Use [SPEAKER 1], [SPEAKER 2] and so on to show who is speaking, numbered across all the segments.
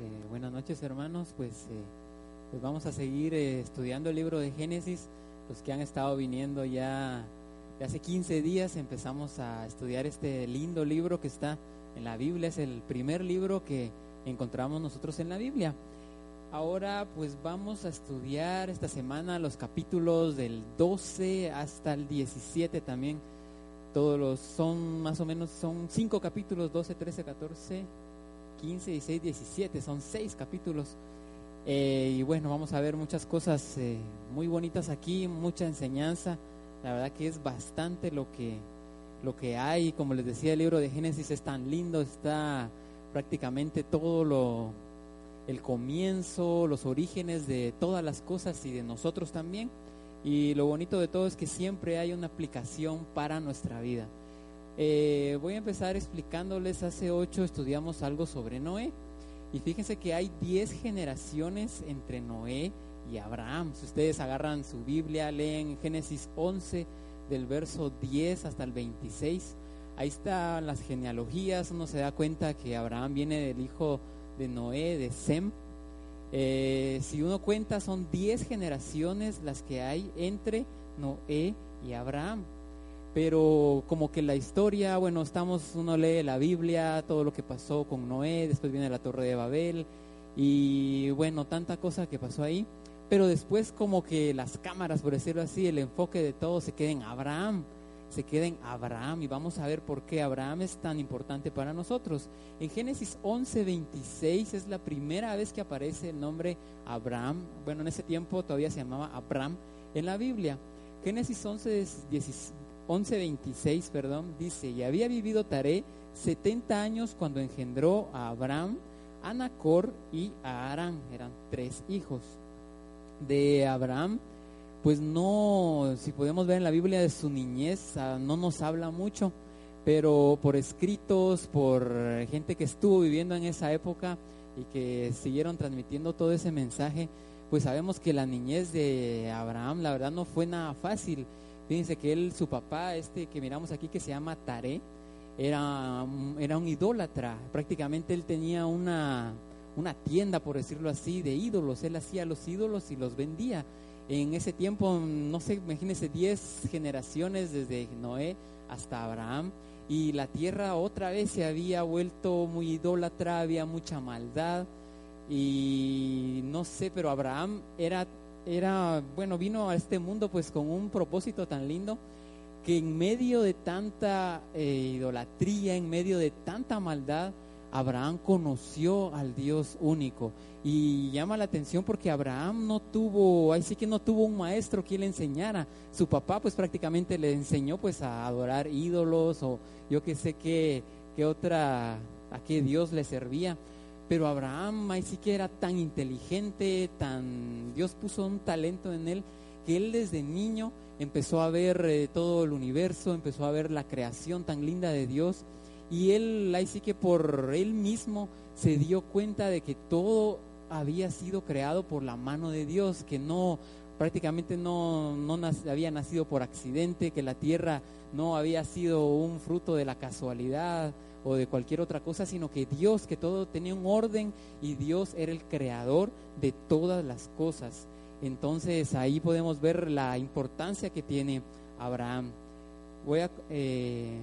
[SPEAKER 1] Eh, buenas noches hermanos, pues, eh, pues vamos a seguir eh, estudiando el libro de Génesis. Los que han estado viniendo ya hace 15 días empezamos a estudiar este lindo libro que está en la Biblia. Es el primer libro que encontramos nosotros en la Biblia. Ahora pues vamos a estudiar esta semana los capítulos del 12 hasta el 17 también. Todos los son más o menos son cinco capítulos, 12, 13, 14, 15, 16, 17, son seis capítulos. Eh, y bueno, vamos a ver muchas cosas eh, muy bonitas aquí, mucha enseñanza. La verdad que es bastante lo que, lo que hay. Como les decía, el libro de Génesis es tan lindo, está prácticamente todo lo, el comienzo, los orígenes de todas las cosas y de nosotros también. Y lo bonito de todo es que siempre hay una aplicación para nuestra vida. Eh, voy a empezar explicándoles, hace ocho estudiamos algo sobre Noé. Y fíjense que hay diez generaciones entre Noé y Abraham. Si ustedes agarran su Biblia, leen Génesis 11 del verso 10 hasta el 26. Ahí están las genealogías. Uno se da cuenta que Abraham viene del hijo de Noé, de Sem. Eh, si uno cuenta, son diez generaciones las que hay entre Noé y Abraham pero como que la historia, bueno, estamos, uno lee la Biblia, todo lo que pasó con Noé, después viene la Torre de Babel y bueno, tanta cosa que pasó ahí, pero después como que las cámaras, por decirlo así, el enfoque de todo se queda en Abraham, se queda en Abraham y vamos a ver por qué Abraham es tan importante para nosotros. En Génesis 11, 26 es la primera vez que aparece el nombre Abraham, bueno, en ese tiempo todavía se llamaba Abraham en la Biblia. Génesis 11, 11.26, perdón, dice, y había vivido Taré 70 años cuando engendró a Abraham, a Nacor y a Arán, eran tres hijos. De Abraham, pues no, si podemos ver en la Biblia de su niñez, ah, no nos habla mucho, pero por escritos, por gente que estuvo viviendo en esa época y que siguieron transmitiendo todo ese mensaje, pues sabemos que la niñez de Abraham, la verdad, no fue nada fácil Fíjense que él, su papá, este que miramos aquí, que se llama Taré, era, era un idólatra. Prácticamente él tenía una, una tienda, por decirlo así, de ídolos. Él hacía los ídolos y los vendía. En ese tiempo, no sé, imagínense, 10 generaciones desde Noé hasta Abraham. Y la tierra otra vez se había vuelto muy idólatra, había mucha maldad. Y no sé, pero Abraham era era, bueno, vino a este mundo pues con un propósito tan lindo que en medio de tanta eh, idolatría, en medio de tanta maldad, Abraham conoció al Dios único. Y llama la atención porque Abraham no tuvo, ahí sí que no tuvo un maestro que le enseñara. Su papá pues prácticamente le enseñó pues a adorar ídolos o yo que sé qué, qué otra, a qué Dios le servía. Pero Abraham ahí sí que era tan inteligente, tan Dios puso un talento en él que él desde niño empezó a ver eh, todo el universo, empezó a ver la creación tan linda de Dios. Y él ahí sí que por él mismo se dio cuenta de que todo había sido creado por la mano de Dios, que no prácticamente no, no había nacido por accidente, que la tierra no había sido un fruto de la casualidad, o de cualquier otra cosa, sino que Dios, que todo tenía un orden y Dios era el creador de todas las cosas. Entonces ahí podemos ver la importancia que tiene Abraham. Voy a, eh,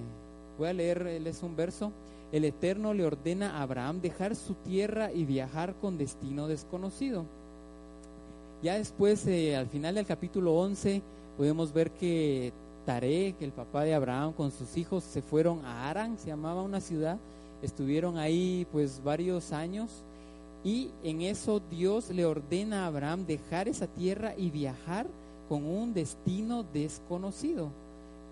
[SPEAKER 1] voy a leerles un verso. El Eterno le ordena a Abraham dejar su tierra y viajar con destino desconocido. Ya después, eh, al final del capítulo 11, podemos ver que Que el papá de Abraham con sus hijos se fueron a Arán, se llamaba una ciudad, estuvieron ahí pues varios años Y en eso Dios le ordena a Abraham dejar esa tierra y viajar con un destino desconocido.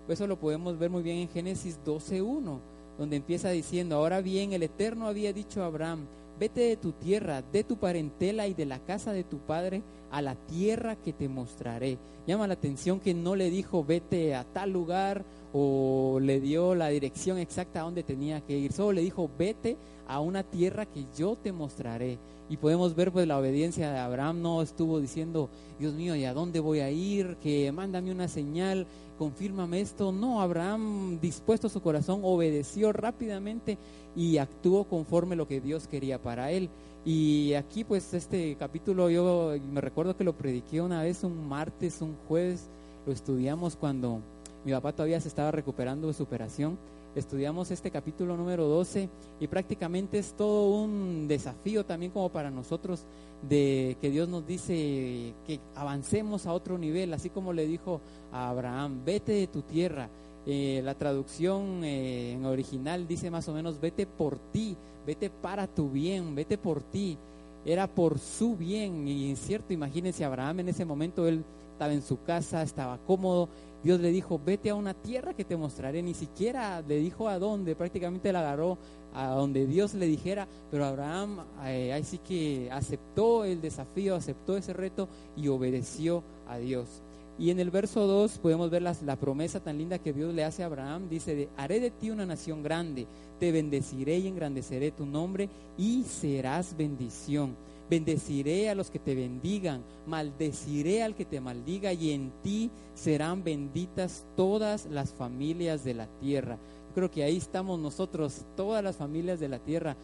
[SPEAKER 1] Eso lo podemos ver muy bien en Génesis 12.1, donde empieza diciendo, ahora bien, el Eterno había dicho a Abraham, vete de tu tierra, de tu parentela y de la casa de tu padre a la tierra que te mostraré. Llama la atención que no le dijo vete a tal lugar o le dio la dirección exacta a donde tenía que ir, solo le dijo vete a una tierra que yo te mostraré. Y podemos ver pues la obediencia de Abraham no estuvo diciendo, Dios mío, ¿y a dónde voy a ir? Que mándame una señal, confírmame esto. No, Abraham dispuesto su corazón obedeció rápidamente y actuó conforme lo que Dios quería para él. Y aquí pues este capítulo yo me recuerdo que lo prediqué una vez un martes, un jueves, lo estudiamos cuando mi papá todavía se estaba recuperando de su operación estudiamos este capítulo número 12 y prácticamente es todo un desafío también como para nosotros de que Dios nos dice que avancemos a otro nivel, así como le dijo a Abraham, vete de tu tierra. Eh, la traducción eh, en original dice más o menos, vete por ti, vete para tu bien, vete por ti. Era por su bien y es cierto, imagínense Abraham en ese momento, él estaba en su casa, estaba cómodo, Dios le dijo, vete a una tierra que te mostraré. Ni siquiera le dijo a dónde, prácticamente la agarró a donde Dios le dijera, pero Abraham eh, ahí sí que aceptó el desafío, aceptó ese reto y obedeció a Dios. Y en el verso 2 podemos ver la promesa tan linda que Dios le hace a Abraham. Dice, haré de ti una nación grande, te bendeciré y engrandeceré tu nombre y serás bendición Bendeciré a los que te bendigan, maldeciré al que te maldiga y en ti serán benditas todas las familias de la tierra. Yo creo que ahí estamos nosotros, todas las familias de la tierra.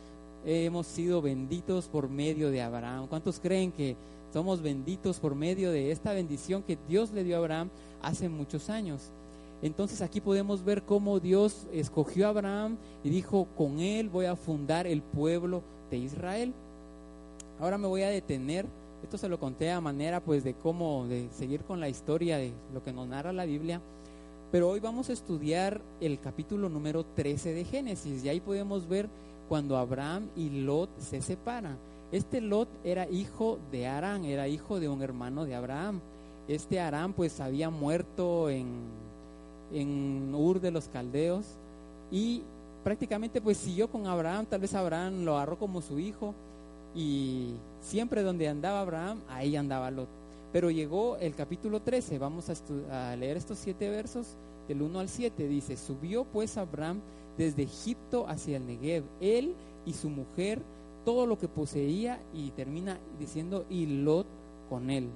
[SPEAKER 1] Hemos sido benditos por medio de Abraham. ¿Cuántos creen que somos benditos por medio de esta bendición que Dios le dio a Abraham hace muchos años? Entonces aquí podemos ver cómo Dios escogió a Abraham y dijo, con él voy a fundar el pueblo de Israel. Ahora me voy a detener, esto se lo conté a manera pues de cómo, de seguir con la historia de lo que nos narra la Biblia, pero hoy vamos a estudiar el capítulo número 13 de Génesis y ahí podemos ver cuando Abraham y Lot se separan. Este Lot era hijo de Arán, era hijo de un hermano de Abraham. Este Arán pues había muerto en, en Ur de los Caldeos y prácticamente pues siguió con Abraham, tal vez Abraham lo agarró como su hijo y siempre donde andaba Abraham, ahí andaba Lot. Pero llegó el capítulo 13, vamos a, leer estos siete versos, del 1 al 7, dice, subió pues Abraham desde Egipto hacia el Negev, él y su mujer, todo lo que poseía, y termina diciendo, y Lot con él.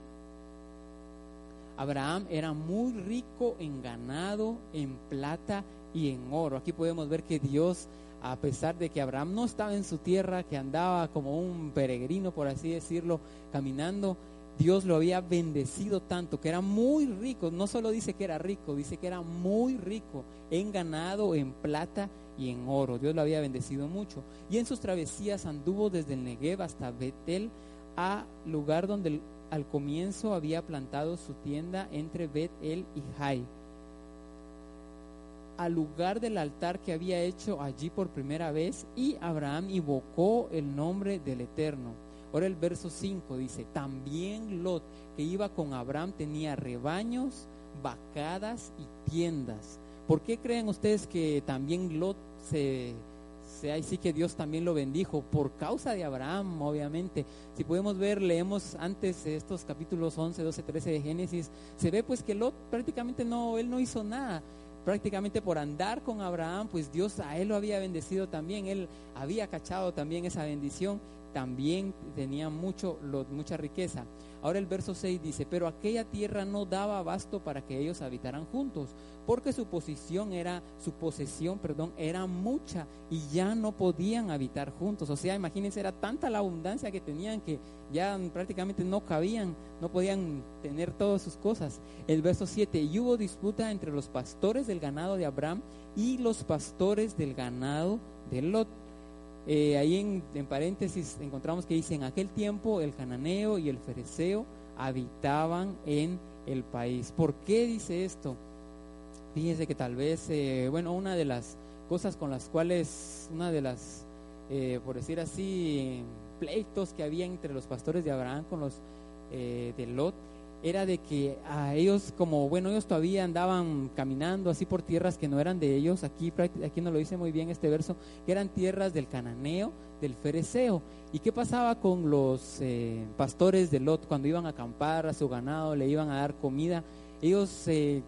[SPEAKER 1] Abraham era muy rico en ganado, en plata y en oro. Aquí podemos ver que Dios a pesar de que Abraham no estaba en su tierra, que andaba como un peregrino, por así decirlo, caminando, Dios lo había bendecido tanto, que era muy rico, no solo dice que era rico, dice que era muy rico en ganado, en plata y en oro. Dios lo había bendecido mucho. Y en sus travesías anduvo desde el Negev hasta Betel, a lugar donde al comienzo había plantado su tienda entre Betel y Jai al lugar del altar que había hecho allí por primera vez y Abraham invocó el nombre del Eterno. Ahora el verso 5 dice, también Lot, que iba con Abraham, tenía rebaños, vacadas y tiendas. ¿Por qué creen ustedes que también Lot se, se ahí sí que Dios también lo bendijo? Por causa de Abraham, obviamente. Si podemos ver, leemos antes estos capítulos 11, 12, 13 de Génesis, se ve pues que Lot prácticamente no, él no hizo nada prácticamente por andar con Abraham, pues Dios a él lo había bendecido también, él había cachado también esa bendición, también tenía mucho, mucha riqueza. Ahora el verso 6 dice, pero aquella tierra no daba abasto para que ellos habitaran juntos, porque su posición era, su posesión, perdón, era mucha y ya no podían habitar juntos. O sea, imagínense, era tanta la abundancia que tenían que ya prácticamente no cabían, no podían tener todas sus cosas. El verso 7, y hubo disputa entre los pastores del ganado de Abraham y los pastores del ganado de Lot. Eh, ahí en, paréntesis encontramos que dice, en aquel tiempo el cananeo y el fereceo habitaban en el país. ¿Por qué dice esto? Fíjense que tal vez, eh, bueno, una de las cosas con las cuales, una de las, eh, por decir así, pleitos que había entre los pastores de Abraham con los de Lot era de que a ellos, como bueno, ellos todavía andaban caminando así por tierras que no eran de ellos, aquí, aquí nos lo dice muy bien este verso, que eran tierras del cananeo, del fereceo. ¿Y qué pasaba con los eh, pastores de Lot cuando iban a acampar a su ganado, le iban a dar comida? Ellos eh,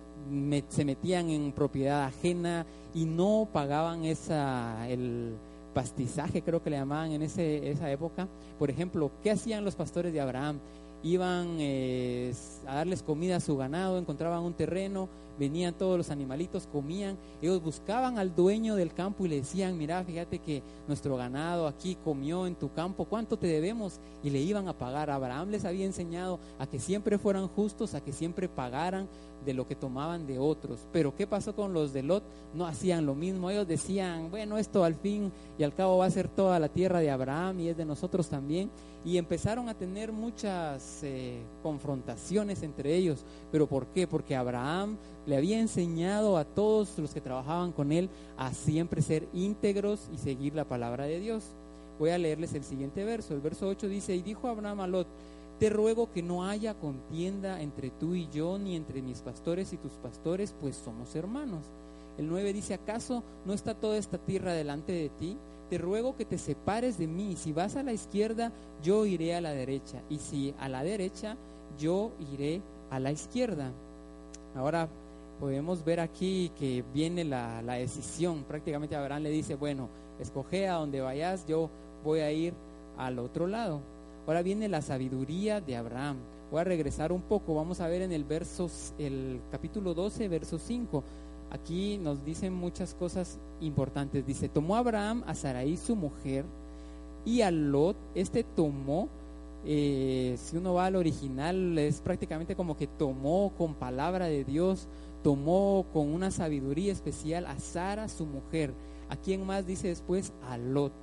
[SPEAKER 1] se metían en propiedad ajena y no pagaban esa, el pastizaje, creo que le llamaban en ese, esa época. Por ejemplo, ¿qué hacían los pastores de Abraham? Iban eh, a darles comida a su ganado, encontraban un terreno, venían todos los animalitos, comían, ellos buscaban al dueño del campo y le decían, mira, fíjate que nuestro ganado aquí comió en tu campo, ¿cuánto te debemos? Y le iban a pagar. Abraham les había enseñado a que siempre fueran justos, a que siempre pagaran de lo que tomaban de otros. Pero ¿qué pasó con los de Lot? No hacían lo mismo. Ellos decían, bueno, esto al fin y al cabo va a ser toda la tierra de Abraham y es de nosotros también. Y empezaron a tener muchas eh, confrontaciones entre ellos. ¿Pero por qué? Porque Abraham le había enseñado a todos los que trabajaban con él a siempre ser íntegros y seguir la palabra de Dios. Voy a leerles el siguiente verso. El verso 8 dice, y dijo Abraham a Lot, te ruego que no haya contienda entre tú y yo, ni entre mis pastores y tus pastores, pues somos hermanos. El 9 dice, ¿acaso no está toda esta tierra delante de ti? Te ruego que te separes de mí. Si vas a la izquierda, yo iré a la derecha. Y si a la derecha, yo iré a la izquierda. Ahora podemos ver aquí que viene la, la decisión. Prácticamente Abraham le dice, bueno, escoge a donde vayas, yo voy a ir al otro lado. Ahora viene la sabiduría de Abraham. Voy a regresar un poco, vamos a ver en el verso, el capítulo 12, verso 5. Aquí nos dicen muchas cosas importantes. Dice, tomó Abraham a Sarai su mujer y a Lot, este tomó, eh, si uno va al original, es prácticamente como que tomó con palabra de Dios, tomó con una sabiduría especial a Sara su mujer. ¿A quién más dice después? A Lot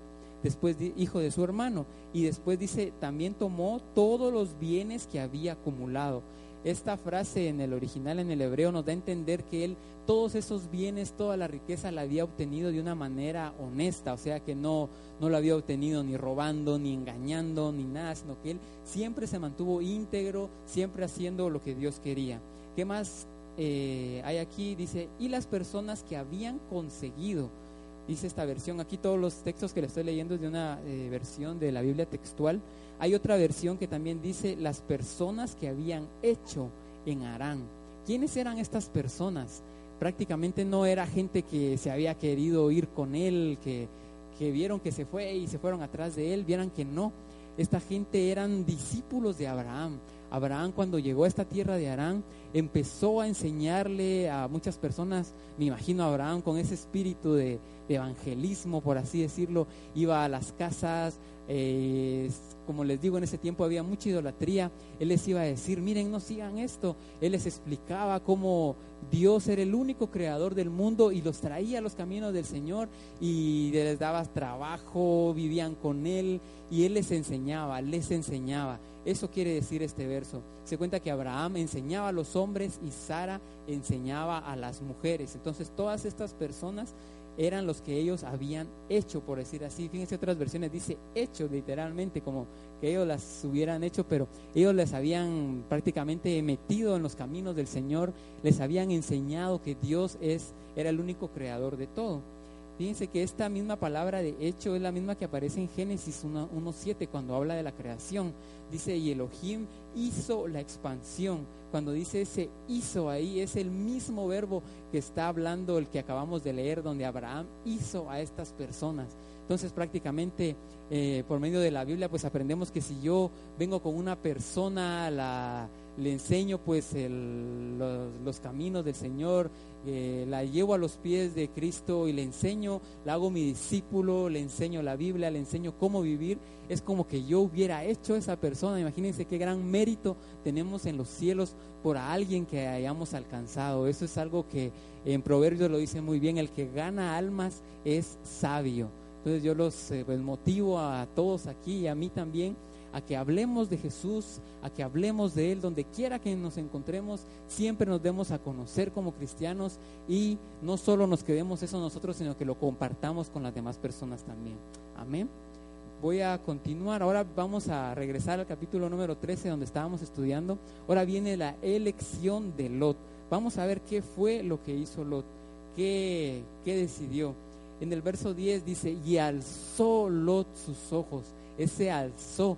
[SPEAKER 1] después hijo de su hermano. Y después dice, también tomó todos los bienes que había acumulado. Esta frase en el original, en el hebreo, nos da a entender que él todos esos bienes, toda la riqueza la había obtenido de una manera honesta, o sea que no, no lo había obtenido ni robando, ni engañando, ni nada, sino que él siempre se mantuvo íntegro, siempre haciendo lo que Dios quería. ¿Qué más eh, hay aquí? Dice, y las personas que habían conseguido dice esta versión. Aquí todos los textos que le estoy leyendo es de una eh, versión de la Biblia textual. Hay otra versión que también dice las personas que habían hecho en Arán. ¿Quiénes eran estas personas? Prácticamente no era gente que se había querido ir con él, que, que vieron que se fue y se fueron atrás de él, vieran que no. Esta gente eran discípulos de Abraham. Abraham cuando llegó a esta tierra de Arán empezó a enseñarle a muchas personas, me imagino a Abraham con ese espíritu de, evangelismo, por así decirlo, iba a las casas, eh, como les digo, en ese tiempo había mucha idolatría, él les iba a decir, miren, no sigan esto, él les explicaba cómo Dios era el único creador del mundo y los traía a los caminos del Señor y les daba trabajo, vivían con él y él les enseñaba, les enseñaba. Eso quiere decir este verso. Se cuenta que Abraham enseñaba a los hombres y Sara enseñaba a las mujeres. Entonces todas estas personas eran los que ellos habían hecho, por decir así. Fíjense otras versiones, dice hecho literalmente, como que ellos las hubieran hecho, pero ellos les habían prácticamente metido en los caminos del Señor, les habían enseñado que Dios es, era el único creador de todo. Fíjense que esta misma palabra de hecho es la misma que aparece en Génesis 1.7 cuando habla de la creación. Dice, y Elohim hizo la expansión. Cuando dice ese hizo ahí, es el mismo verbo que está hablando el que acabamos de leer, donde Abraham hizo a estas personas. Entonces prácticamente eh, por medio de la Biblia pues aprendemos que si yo vengo con una persona, la, le enseño pues los, los, caminos del Señor, eh, la llevo a los pies de Cristo y le enseño, la hago mi discípulo, le enseño la Biblia, le enseño cómo vivir, es como que yo hubiera hecho esa persona. Imagínense qué gran mérito tenemos en los cielos por alguien que hayamos alcanzado. Eso es algo que en Proverbios lo dice muy bien, el que gana almas es sabio. Entonces yo los eh, pues, motivo a todos aquí y a mí también a que hablemos de Jesús, a que hablemos de Él, donde quiera que nos encontremos, siempre nos demos a conocer como cristianos y no solo nos quedemos eso nosotros, sino que lo compartamos con las demás personas también. Amén. voy a continuar. Ahora vamos a regresar al capítulo número 13 donde estábamos estudiando. Ahora viene la elección de Lot. Vamos a ver qué fue lo que hizo Lot, qué, qué decidió. En el verso 10 dice, y alzó Lot sus ojos. Ese alzó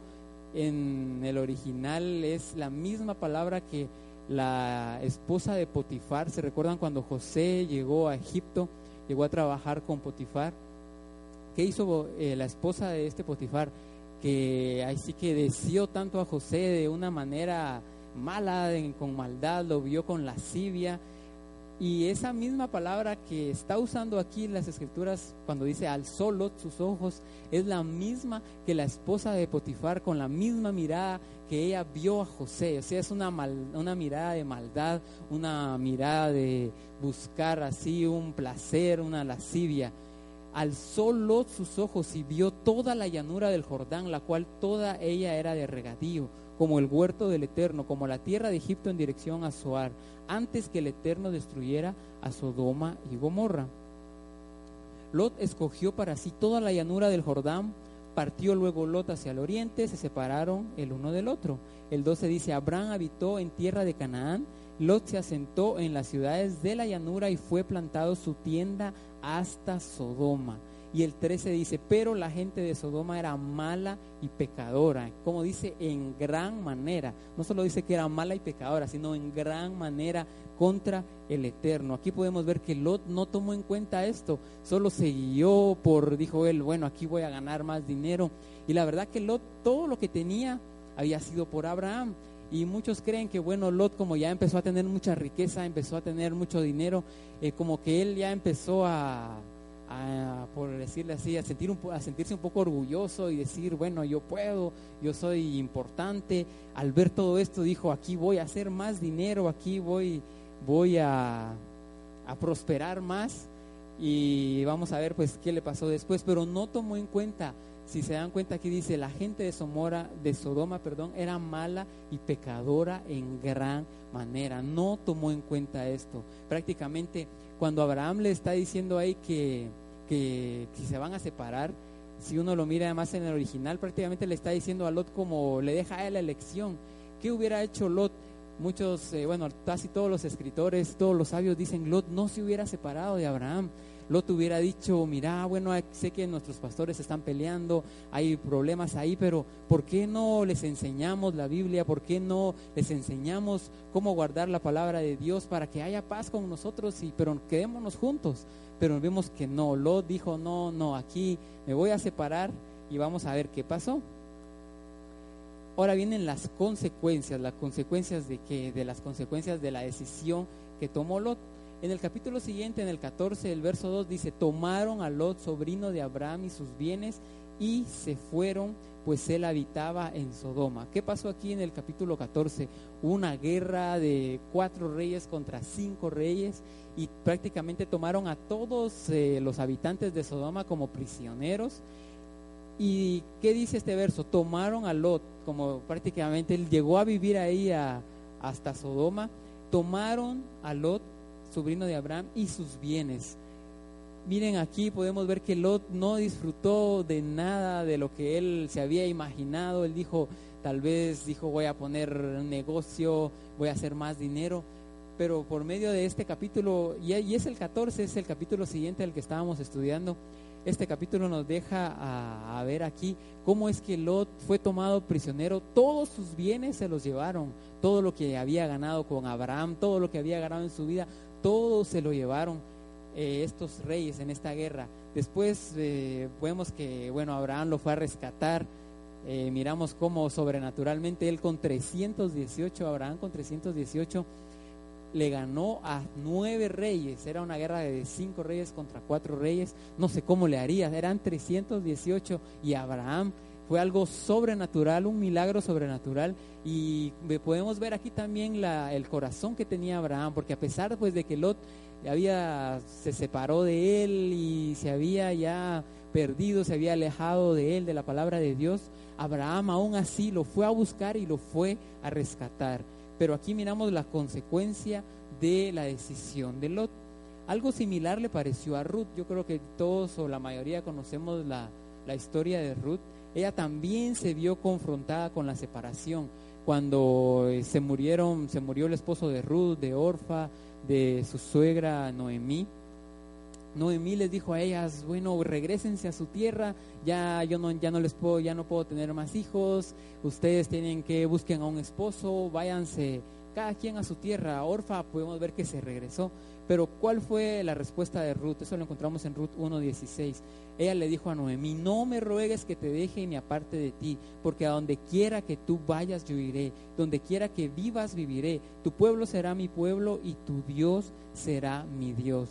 [SPEAKER 1] en el original es la misma palabra que la esposa de Potifar. ¿Se recuerdan cuando José llegó a Egipto, llegó a trabajar con Potifar? ¿Qué hizo eh, la esposa de este Potifar? Que así que deseó tanto a José de una manera mala, con maldad, lo vio con lascivia. Y esa misma palabra que está usando aquí en las escrituras cuando dice alzó Lot sus ojos, es la misma que la esposa de Potifar con la misma mirada que ella vio a José. O sea, es una, una mirada de maldad, una mirada de buscar así un placer, una lascivia. Alzó Lot sus ojos y vio toda la llanura del Jordán, la cual toda ella era de regadío, como el huerto del Eterno, como la tierra de Egipto en dirección a Zoar, antes que el Eterno destruyera a Sodoma y Gomorra. Lot escogió para sí toda la llanura del Jordán, partió luego Lot hacia el oriente, se separaron el uno del otro. El 12 dice, Abraham habitó en tierra de Canaán, Lot se asentó en las ciudades de la llanura y fue plantado su tienda hasta Sodoma. Y el 13 dice, pero la gente de Sodoma era mala y pecadora, como dice, en gran manera. No solo dice que era mala y pecadora, sino en gran manera contra el Eterno. Aquí podemos ver que Lot no tomó en cuenta esto, solo se guió por, dijo él, bueno, aquí voy a ganar más dinero. Y la verdad que Lot todo lo que tenía había sido por Abraham. Y muchos creen que, bueno, Lot como ya empezó a tener mucha riqueza, empezó a tener mucho dinero, eh, como que él ya empezó a, por decirle así, a, sentir un, a sentirse un poco orgulloso y decir, bueno, yo puedo, yo soy importante. Al ver todo esto dijo, aquí voy a hacer más dinero, aquí voy, voy a, a prosperar más. Y vamos a ver pues qué le pasó después, pero no tomó en cuenta si se dan cuenta aquí dice, la gente de Somora, de Sodoma, era mala y pecadora en gran manera. No tomó en cuenta esto. Prácticamente cuando Abraham le está diciendo ahí que, que, se van a separar, si uno lo mira además en el original, prácticamente le está diciendo a Lot como le deja la elección. ¿Qué hubiera hecho Lot? Muchos, eh, bueno, casi todos los escritores, todos los sabios dicen, Lot no se hubiera separado de Abraham. Lot hubiera dicho, mira, bueno, sé que nuestros pastores están peleando, hay problemas ahí, pero ¿por qué no les enseñamos la Biblia? ¿Por qué no les enseñamos cómo guardar la palabra de Dios para que haya paz con nosotros? Y, pero quedémonos juntos. Pero vemos que no, Lot dijo, no, no, aquí me voy a separar y vamos a ver qué pasó. Ahora vienen las consecuencias, las consecuencias de que, de las consecuencias de la decisión que tomó Lot. En el capítulo siguiente, en el 14, el verso 2 dice, tomaron a Lot, sobrino de Abraham, y sus bienes y se fueron, pues él habitaba en Sodoma. ¿Qué pasó aquí en el capítulo 14? Una guerra de cuatro reyes contra cinco reyes y prácticamente tomaron a todos eh, los habitantes de Sodoma como prisioneros. ¿Y qué dice este verso? Tomaron a Lot, como prácticamente él llegó a vivir ahí hasta Sodoma, tomaron a Lot sobrino de Abraham, y sus bienes. Miren, aquí podemos ver que Lot no disfrutó de nada de lo que él se había imaginado. Él dijo, tal vez dijo, voy a poner negocio, voy a hacer más dinero. Pero por medio de este capítulo, y, es el 14, es el capítulo siguiente al que estábamos estudiando, este capítulo nos deja a, a, ver aquí cómo es que Lot fue tomado prisionero, todos sus bienes se los llevaron, todo lo que había ganado con Abraham, todo lo que había ganado en su vida, todo se lo llevaron eh, estos reyes en esta guerra. Después eh, vemos que, bueno, Abraham lo fue a rescatar. Eh, miramos cómo sobrenaturalmente él con 318, Abraham con 318, le ganó a nueve reyes. Era una guerra de cinco reyes contra cuatro reyes. No sé cómo le haría. Eran 318 y Abraham fue algo sobrenatural, un milagro sobrenatural. Y podemos ver aquí también el corazón que tenía Abraham, porque a pesar pues, de que Lot había, se separó de él y se había ya perdido, se había alejado de él, de la palabra de Dios, Abraham aún así lo fue a buscar y lo fue a rescatar. Pero aquí miramos la consecuencia de la decisión de Lot. Algo similar le pareció a Ruth. Yo creo que todos o la mayoría conocemos la, la historia de Ruth ella también se vio confrontada con la separación. Cuando eh, se murieron, se murió el esposo de Ruth, de Orfa, de su suegra Noemí. Noemí les dijo a ellas, bueno, regresense a su tierra, ya yo no, ya no les puedo, ya no puedo tener más hijos, ustedes tienen que busquen a un esposo, váyanse cada quien a su tierra. Orfa podemos ver que se regresó, pero ¿cuál fue la respuesta de Ruth? Eso lo encontramos en Ruth 1.16. Ella le dijo a Noemí, no me ruegues que te deje ni aparte de ti, porque a donde quiera que tú vayas yo iré, donde quiera que vivas viviré, tu pueblo será mi pueblo y tu Dios será mi Dios.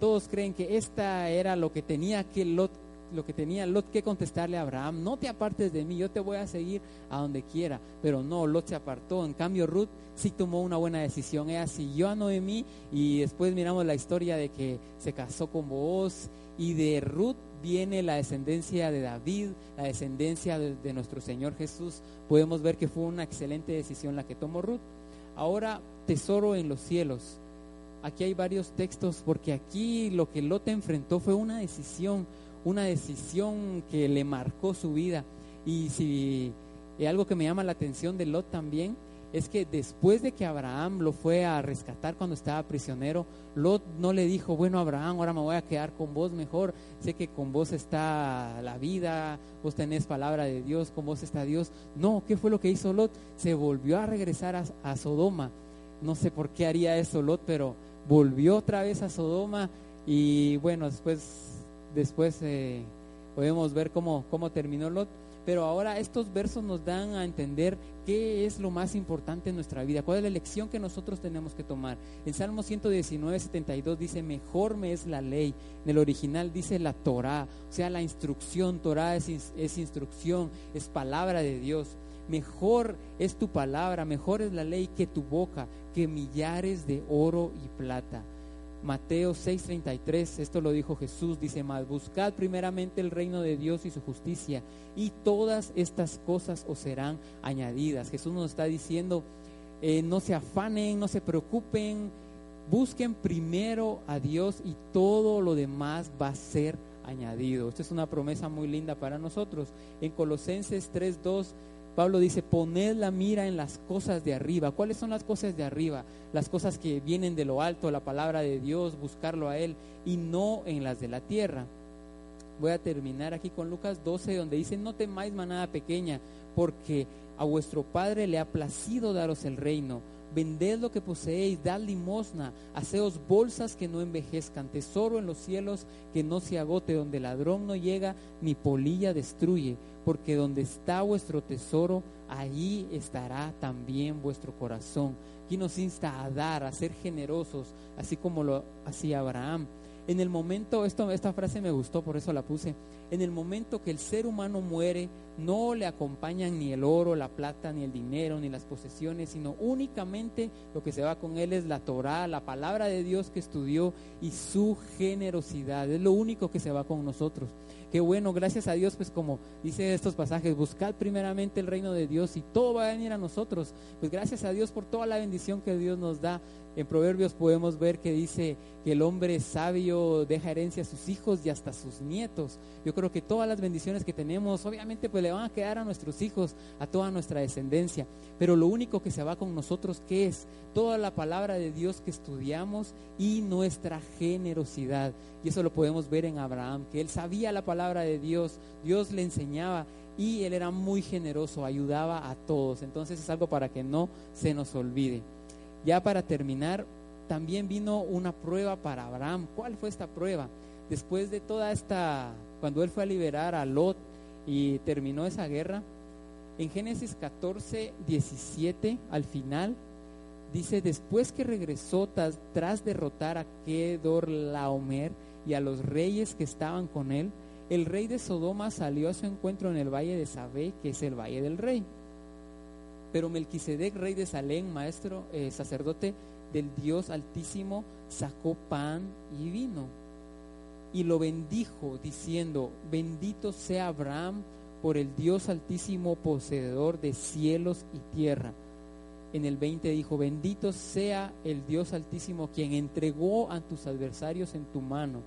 [SPEAKER 1] Todos creen que esta era lo que tenía que Lot lo que tenía Lot que contestarle a Abraham, no te apartes de mí, yo te voy a seguir a donde quiera. Pero no, Lot se apartó. En cambio, Ruth sí tomó una buena decisión. Ella siguió a Noemí y después miramos la historia de que se casó con Booz y de Ruth viene la descendencia de David, la descendencia de, de nuestro Señor Jesús. Podemos ver que fue una excelente decisión la que tomó Ruth. Ahora, tesoro en los cielos. Aquí hay varios textos porque aquí lo que Lot enfrentó fue una decisión, una decisión que le marcó su vida. Y si algo que me llama la atención de Lot también es que después de que Abraham lo fue a rescatar cuando estaba prisionero, Lot no le dijo, bueno Abraham, ahora me voy a quedar con vos mejor, sé que con vos está la vida, vos tenés palabra de Dios, con vos está Dios. No, ¿qué fue lo que hizo Lot? Se volvió a regresar a, a Sodoma. No sé por qué haría eso Lot, pero volvió otra vez a Sodoma y bueno, después, después eh, podemos ver cómo, cómo terminó Lot. Pero ahora estos versos nos dan a entender qué es lo más importante en nuestra vida, cuál es la lección que nosotros tenemos que tomar. En Salmo 119, 72 dice, mejor me es la ley. En el original dice la Torah, o sea, la instrucción. Torah es, es instrucción, es palabra de Dios. Mejor es tu palabra, mejor es la ley que tu boca, que millares de oro y plata. Mateo 6:33, esto lo dijo Jesús, dice más, buscad primeramente el reino de Dios y su justicia, y todas estas cosas os serán añadidas. Jesús nos está diciendo, eh, no se afanen, no se preocupen, busquen primero a Dios y todo lo demás va a ser añadido. Esta es una promesa muy linda para nosotros. En Colosenses 3:2 Pablo dice, poned la mira en las cosas de arriba. ¿Cuáles son las cosas de arriba? Las cosas que vienen de lo alto, la palabra de Dios, buscarlo a Él, y no en las de la tierra. Voy a terminar aquí con Lucas 12, donde dice, no temáis manada pequeña, porque a vuestro Padre le ha placido daros el reino. Vended lo que poseéis, dad limosna, haceos bolsas que no envejezcan, tesoro en los cielos que no se agote, donde ladrón no llega ni polilla destruye porque donde está vuestro tesoro, allí estará también vuestro corazón. Aquí nos insta a dar, a ser generosos, así como lo hacía Abraham. En el momento, esto, esta frase me gustó, por eso la puse. En el momento que el ser humano muere, no le acompañan ni el oro, la plata, ni el dinero, ni las posesiones, sino únicamente lo que se va con él es la Torah, la palabra de Dios que estudió y su generosidad. Es lo único que se va con nosotros. Qué bueno, gracias a Dios, pues como dice estos pasajes, buscad primeramente el reino de Dios y todo va a venir a nosotros. Pues gracias a Dios por toda la bendición que Dios nos da. En Proverbios podemos ver que dice que el hombre sabio deja herencia a sus hijos y hasta a sus nietos. Yo creo que todas las bendiciones que tenemos, obviamente, pues le van a quedar a nuestros hijos, a toda nuestra descendencia. Pero lo único que se va con nosotros, ¿qué es? Toda la palabra de Dios que estudiamos y nuestra generosidad. Y eso lo podemos ver en Abraham, que él sabía la palabra de Dios, Dios le enseñaba y él era muy generoso, ayudaba a todos. Entonces es algo para que no se nos olvide. Ya para terminar, también vino una prueba para Abraham. ¿Cuál fue esta prueba? Después de toda esta, cuando él fue a liberar a Lot y terminó esa guerra, en Génesis 14, 17, al final, dice, después que regresó tras, derrotar a Kedor Laomer y a los reyes que estaban con él, el rey de Sodoma salió a su encuentro en el valle de Sabé, que es el valle del rey. Pero Melquisedec, rey de Salén, maestro, eh, sacerdote del Dios Altísimo, sacó pan y vino y lo bendijo, diciendo, bendito sea Abraham por el Dios Altísimo, poseedor de cielos y tierra. En el 20 dijo, bendito sea el Dios Altísimo, quien entregó a tus adversarios en tu mano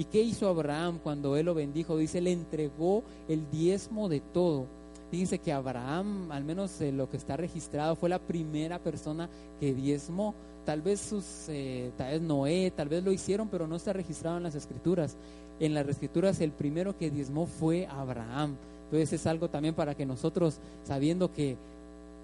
[SPEAKER 1] ¿Y qué hizo Abraham cuando él lo bendijo? Dice, le entregó el diezmo de todo. Dice que Abraham, al menos lo que está registrado, fue la primera persona que diezmó. Tal vez sus, eh, tal vez Noé, tal vez lo hicieron, pero no está registrado en las escrituras. En las escrituras el primero que diezmó fue Abraham. Entonces es algo también para que nosotros, sabiendo que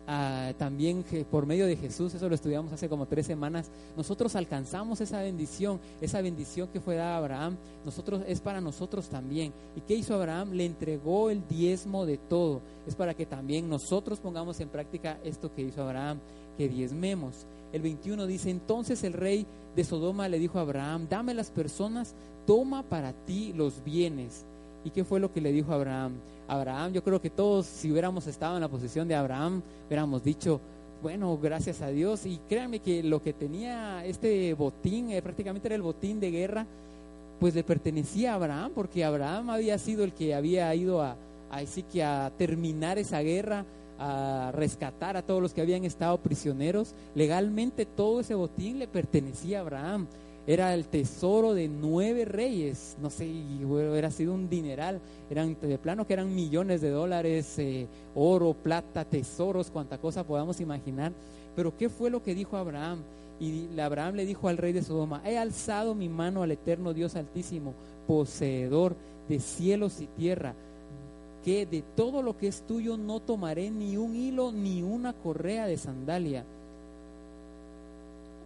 [SPEAKER 1] ah, también por medio de Jesús, eso lo estudiamos hace como tres semanas, nosotros alcanzamos esa bendición, esa bendición que fue dada a Abraham, nosotros es para nosotros también. ¿Y qué hizo Abraham? Le entregó el diezmo de todo. Es para que también nosotros pongamos en práctica esto que hizo Abraham, que diezmemos. El 21 dice, entonces el rey de Sodoma le dijo a Abraham, dame las personas, toma para ti los bienes. ¿Y qué fue lo que le dijo Abraham? Abraham, yo creo que todos, si hubiéramos estado en la posición de Abraham, hubiéramos dicho, bueno, gracias a Dios. Y créanme que lo que tenía este botín, eh, prácticamente era el botín de guerra, pues le pertenecía a Abraham, porque Abraham había sido el que había ido a, a, que a terminar esa guerra, a rescatar a todos los que habían estado prisioneros. Legalmente todo ese botín le pertenecía a Abraham era el tesoro de nueve reyes, no sé, hubiera sido un dineral, eran de plano que eran millones de dólares, eh, oro, plata, tesoros, cuanta cosa podamos imaginar. Pero ¿qué fue lo que dijo Abraham? Y Abraham le dijo al rey de Sodoma, he alzado mi mano al eterno Dios altísimo, poseedor de cielos y tierra, que de todo lo que es tuyo no tomaré ni un hilo ni una correa de sandalia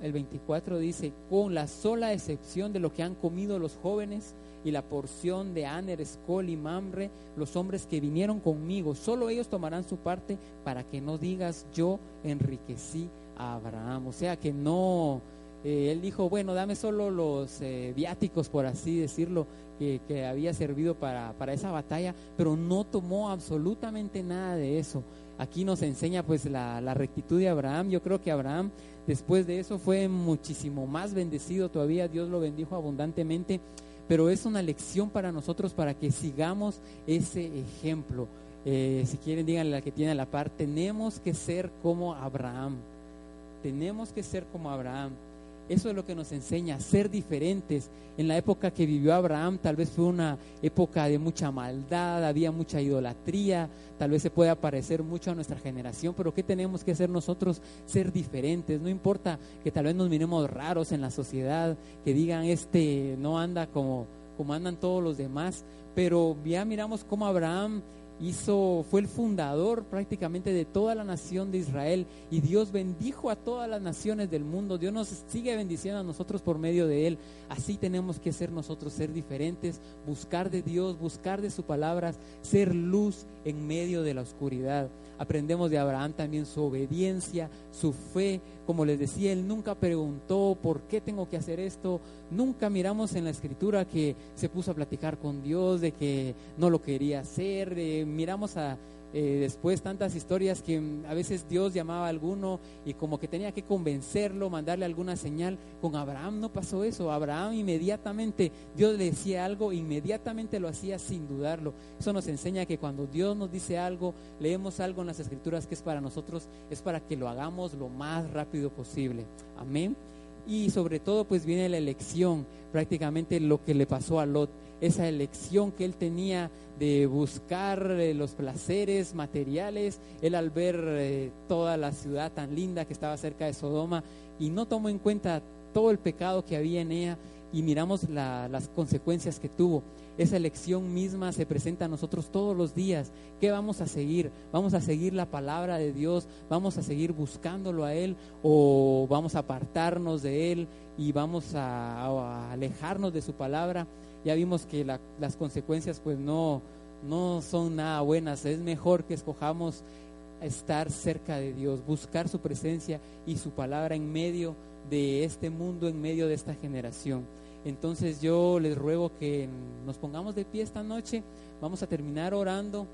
[SPEAKER 1] el 24 dice, con la sola excepción de lo que han comido los jóvenes y la porción de Aner, Escol y Mamre, los hombres que vinieron conmigo, solo ellos tomarán su parte para que no digas yo enriquecí a Abraham. O sea que no, eh, él dijo, bueno, dame solo los eh, viáticos, por así decirlo, que, había servido para, para esa batalla, pero no tomó absolutamente nada de eso. Aquí nos enseña pues la rectitud de Abraham. Yo creo que Abraham Después de eso fue muchísimo más bendecido todavía, Dios lo bendijo abundantemente, pero es una lección para nosotros para que sigamos ese ejemplo. Eh, si quieren, díganle a la que tiene a la par, tenemos que ser como Abraham, tenemos que ser como Abraham. Eso es lo que nos enseña, ser diferentes. En la época que vivió Abraham tal vez fue una época de mucha maldad, había mucha idolatría, tal vez se pueda parecer mucho a nuestra generación, pero ¿qué tenemos que hacer nosotros? Ser diferentes. No importa que tal vez nos miremos raros en la sociedad, que digan, este no anda como, como andan todos los demás, pero ya miramos cómo Abraham hizo, fue el fundador prácticamente de toda la nación de Israel y Dios bendijo a todas las naciones del mundo. Dios nos sigue bendiciendo a nosotros por medio de él. Así tenemos que ser nosotros, ser diferentes, buscar de Dios, buscar de su palabra, ser luz en medio de la oscuridad. Aprendemos de Abraham también su obediencia, su fe. Como les decía, él nunca preguntó por qué tengo que hacer esto. Nunca miramos en la escritura que se puso a platicar con Dios, de que no lo quería hacer. miramos a eh, después tantas historias que a veces Dios llamaba a alguno y como que tenía que convencerlo, mandarle alguna señal. Con Abraham no pasó eso. Abraham inmediatamente, Dios le decía algo, inmediatamente lo hacía sin dudarlo. Eso nos enseña que cuando Dios nos dice algo, leemos algo en las escrituras que es para nosotros, es para que lo hagamos lo más rápido posible. Amén. Y sobre todo pues viene la elección, prácticamente lo que le pasó a Lot esa elección que él tenía de buscar eh, los placeres materiales, él al ver eh, toda la ciudad tan linda que estaba cerca de Sodoma y no tomó en cuenta todo el pecado que había en ella y miramos las consecuencias que tuvo. Esa elección misma se presenta a nosotros todos los días. ¿Qué vamos a seguir? ¿Vamos a seguir la palabra de Dios? ¿Vamos a seguir buscándolo a Él? ¿O vamos a apartarnos de Él y vamos a alejarnos de su palabra? ya vimos que las consecuencias pues no, no son nada buenas. Es mejor que escojamos estar cerca de Dios, buscar su presencia y su palabra en medio de este mundo, en medio de esta generación. Entonces yo les ruego que nos pongamos de pie esta noche, vamos a terminar orando,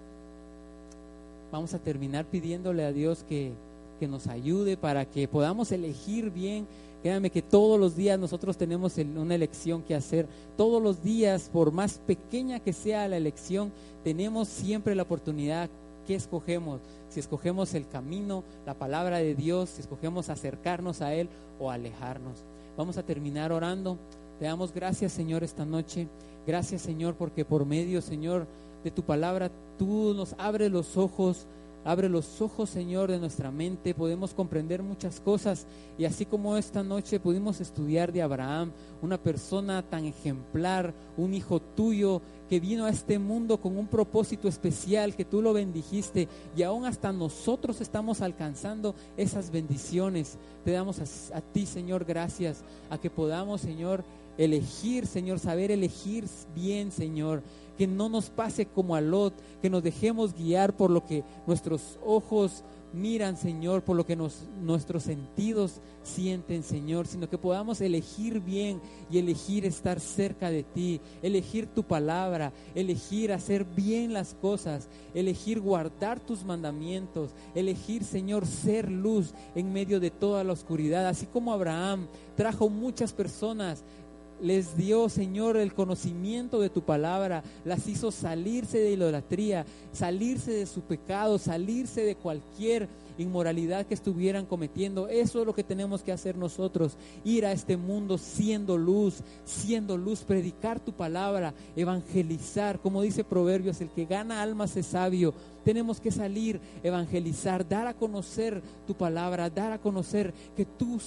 [SPEAKER 1] vamos a terminar pidiéndole a Dios que, que nos ayude para que podamos elegir bien Créanme que todos los días nosotros tenemos una elección que hacer. Todos los días, por más pequeña que sea la elección, tenemos siempre la oportunidad que escogemos. Si escogemos el camino, la palabra de Dios, si escogemos acercarnos a Él o alejarnos. Vamos a terminar orando. Te damos gracias, Señor, esta noche. Gracias, Señor, porque por medio, Señor, de tu palabra, tú nos abres los ojos Abre los ojos, Señor, de nuestra mente. Podemos comprender muchas cosas. Y así como esta noche pudimos estudiar de Abraham, una persona tan ejemplar, un hijo tuyo que vino a este mundo con un propósito especial, que tú lo bendijiste. Y aún hasta nosotros estamos alcanzando esas bendiciones. Te damos a, a ti, Señor, gracias. A que podamos, Señor, elegir, Señor, saber elegir bien, Señor. Que no nos pase como a Lot, que nos dejemos guiar por lo que nuestros ojos miran, Señor, por lo que nuestros sentidos sienten, Señor, sino que podamos elegir bien y elegir estar cerca de ti, elegir tu palabra, elegir hacer bien las cosas, elegir guardar tus mandamientos, elegir, Señor, ser luz en medio de toda la oscuridad, así como Abraham trajo muchas personas les dio, Señor, el conocimiento de tu palabra, las hizo salirse de idolatría, salirse de su pecado, salirse de cualquier inmoralidad que estuvieran cometiendo. Eso es lo que tenemos que hacer nosotros, ir a este mundo siendo luz, siendo luz, predicar tu palabra, evangelizar, como dice Proverbios, el que gana almas es sabio. Tenemos que salir, evangelizar, dar a conocer tu palabra, dar a conocer que tú,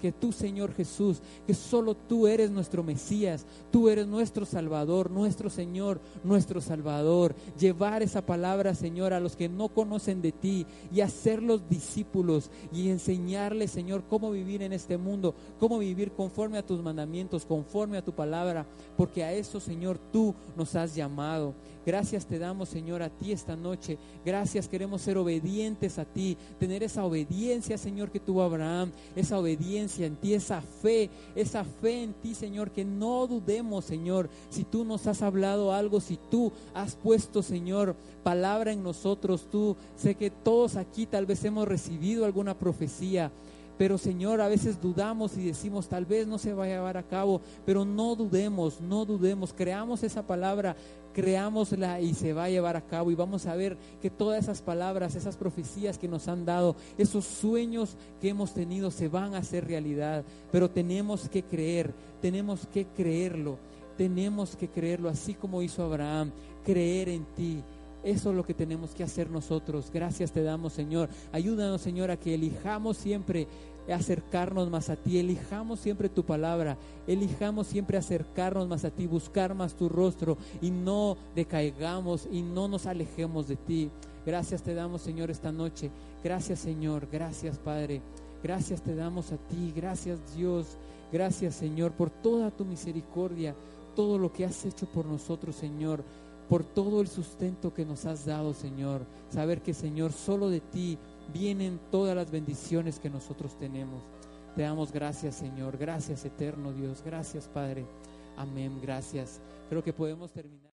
[SPEAKER 1] que tú, Señor Jesús, que solo tú eres nuestro Mesías, tú eres nuestro Salvador, nuestro Señor, nuestro Salvador. Llevar esa palabra, Señor, a los que no conocen de ti y hacerlo discípulos y enseñarles, Señor, cómo vivir en este mundo, cómo vivir conforme a tus mandamientos, conforme a tu palabra, porque a eso, Señor, tú nos has llamado. Gracias te damos, Señor, a ti esta noche. Gracias, queremos ser obedientes a ti, tener esa obediencia, Señor, que tuvo Abraham, esa obediencia en ti, esa fe, esa fe en ti, Señor, que no dudemos, Señor, si tú nos has hablado algo, si tú has puesto, Señor, palabra en nosotros, tú, sé que todos aquí tal vez hemos recibido alguna profecía, pero Señor, a veces dudamos y decimos, tal vez no se va a llevar a cabo, pero no dudemos, no dudemos, creamos esa palabra, creámosla y se va a llevar a cabo y vamos a ver que todas esas palabras, esas profecías que nos han dado, esos sueños que hemos tenido se van a hacer realidad, pero tenemos que creer, tenemos que creerlo, tenemos que creerlo así como hizo Abraham, creer en ti. Eso es lo que tenemos que hacer nosotros. Gracias te damos, Señor. Ayúdanos, Señor, a que elijamos siempre acercarnos más a ti, elijamos siempre tu palabra, elijamos siempre acercarnos más a ti, buscar más tu rostro y no decaigamos y no nos alejemos de ti. Gracias te damos, Señor, esta noche. Gracias, Señor. Gracias, Padre. Gracias te damos a ti. Gracias, Dios. Gracias, Señor, por toda tu misericordia, todo lo que has hecho por nosotros, Señor por todo el sustento que nos has dado, Señor. Saber que, Señor, solo de ti vienen todas las bendiciones que nosotros tenemos. Te damos gracias, Señor. Gracias, eterno Dios. Gracias, Padre. Amén. Gracias. Creo que podemos terminar.